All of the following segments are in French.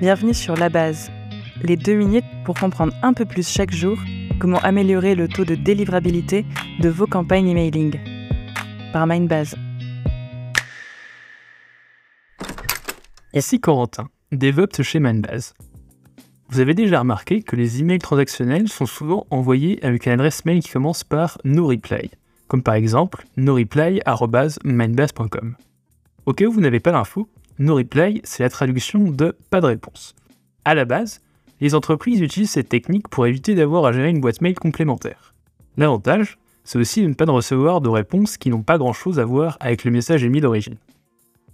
Bienvenue sur La Base, les deux minutes pour comprendre un peu plus chaque jour comment améliorer le taux de délivrabilité de vos campagnes emailing. Par Mindbase. Ici Corentin, DevOps chez Mindbase. Vous avez déjà remarqué que les emails transactionnels sont souvent envoyés avec une adresse mail qui commence par NoReply, comme par exemple noreply.mindbase.com. Au cas où vous n'avez pas l'info, NoReply, c'est la traduction de pas de réponse. À la base, les entreprises utilisent cette technique pour éviter d'avoir à gérer une boîte mail complémentaire. L'avantage, c'est aussi de ne pas recevoir de réponses qui n'ont pas grand-chose à voir avec le message émis d'origine.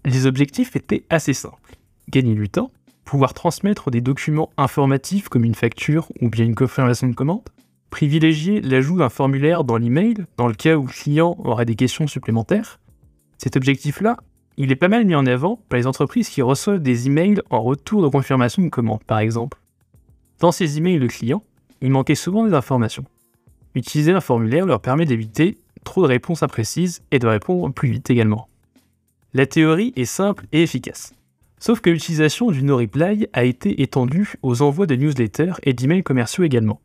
Les objectifs étaient assez simples. Gagner du temps, pouvoir transmettre des documents informatifs comme une facture ou bien une confirmation de commande, privilégier l'ajout d'un formulaire dans l'email dans le cas où le client aurait des questions supplémentaires. Cet objectif-là, il est pas mal mis en avant par les entreprises qui reçoivent des emails en retour de confirmation de commande, par exemple. Dans ces emails de clients, il manquait souvent des informations. Utiliser un formulaire leur permet d'éviter trop de réponses imprécises et de répondre plus vite également. La théorie est simple et efficace. Sauf que l'utilisation du no-reply a été étendue aux envois de newsletters et d'emails commerciaux également.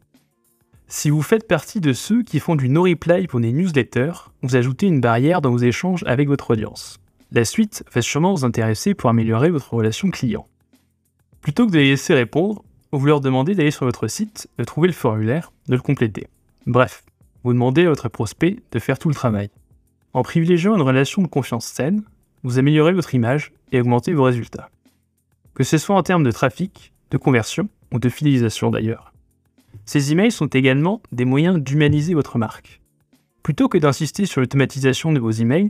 Si vous faites partie de ceux qui font du no-reply pour des newsletters, vous ajoutez une barrière dans vos échanges avec votre audience. La suite va sûrement vous intéresser pour améliorer votre relation client. Plutôt que de les laisser répondre, vous leur demandez d'aller sur votre site, de trouver le formulaire, de le compléter. Bref, vous demandez à votre prospect de faire tout le travail. En privilégiant une relation de confiance saine, vous améliorez votre image et augmentez vos résultats. Que ce soit en termes de trafic, de conversion ou de fidélisation d'ailleurs. Ces emails sont également des moyens d'humaniser votre marque. Plutôt que d'insister sur l'automatisation de vos emails,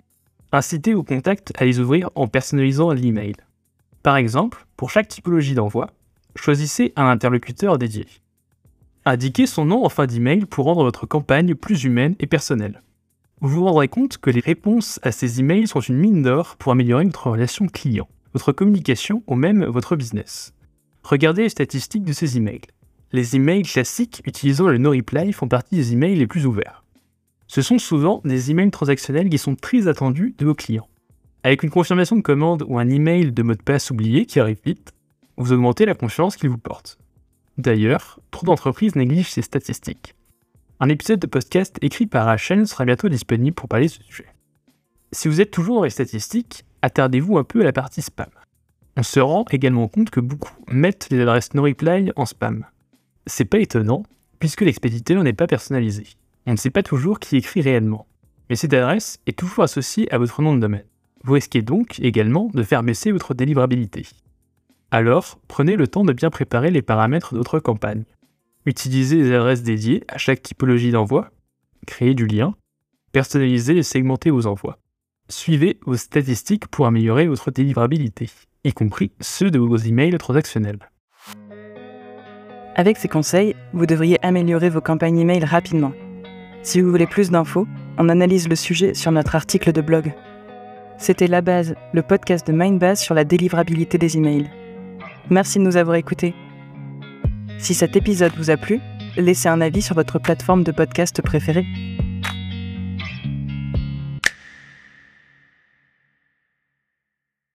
incitez vos contacts à les ouvrir en personnalisant l'email. Par exemple, pour chaque typologie d'envoi, choisissez un interlocuteur dédié. Indiquez son nom en fin d'email pour rendre votre campagne plus humaine et personnelle vous vous rendrez compte que les réponses à ces emails sont une mine d'or pour améliorer votre relation client, votre communication ou même votre business. Regardez les statistiques de ces emails. Les emails classiques utilisant le no-reply font partie des emails les plus ouverts. Ce sont souvent des emails transactionnels qui sont très attendus de vos clients. Avec une confirmation de commande ou un email de mot de passe oublié qui arrive vite, vous augmentez la confiance qu'ils vous portent. D'ailleurs, trop d'entreprises négligent ces statistiques. Un épisode de podcast écrit par Rachel sera bientôt disponible pour parler de ce sujet. Si vous êtes toujours dans les statistiques, attardez-vous un peu à la partie spam. On se rend également compte que beaucoup mettent les adresses no reply en spam. C'est pas étonnant, puisque l'expéditeur n'est pas personnalisé. On ne sait pas toujours qui écrit réellement. Mais cette adresse est toujours associée à votre nom de domaine. Vous risquez donc également de faire baisser votre délivrabilité. Alors, prenez le temps de bien préparer les paramètres de votre campagne. Utilisez des adresses dédiées à chaque typologie d'envoi, créer du lien, personnaliser et segmenter vos envois. Suivez vos statistiques pour améliorer votre délivrabilité, y compris ceux de vos emails transactionnels. Avec ces conseils, vous devriez améliorer vos campagnes email rapidement. Si vous voulez plus d'infos, on analyse le sujet sur notre article de blog. C'était La Base, le podcast de Mindbase sur la délivrabilité des emails. Merci de nous avoir écoutés. Si cet épisode vous a plu, laissez un avis sur votre plateforme de podcast préférée.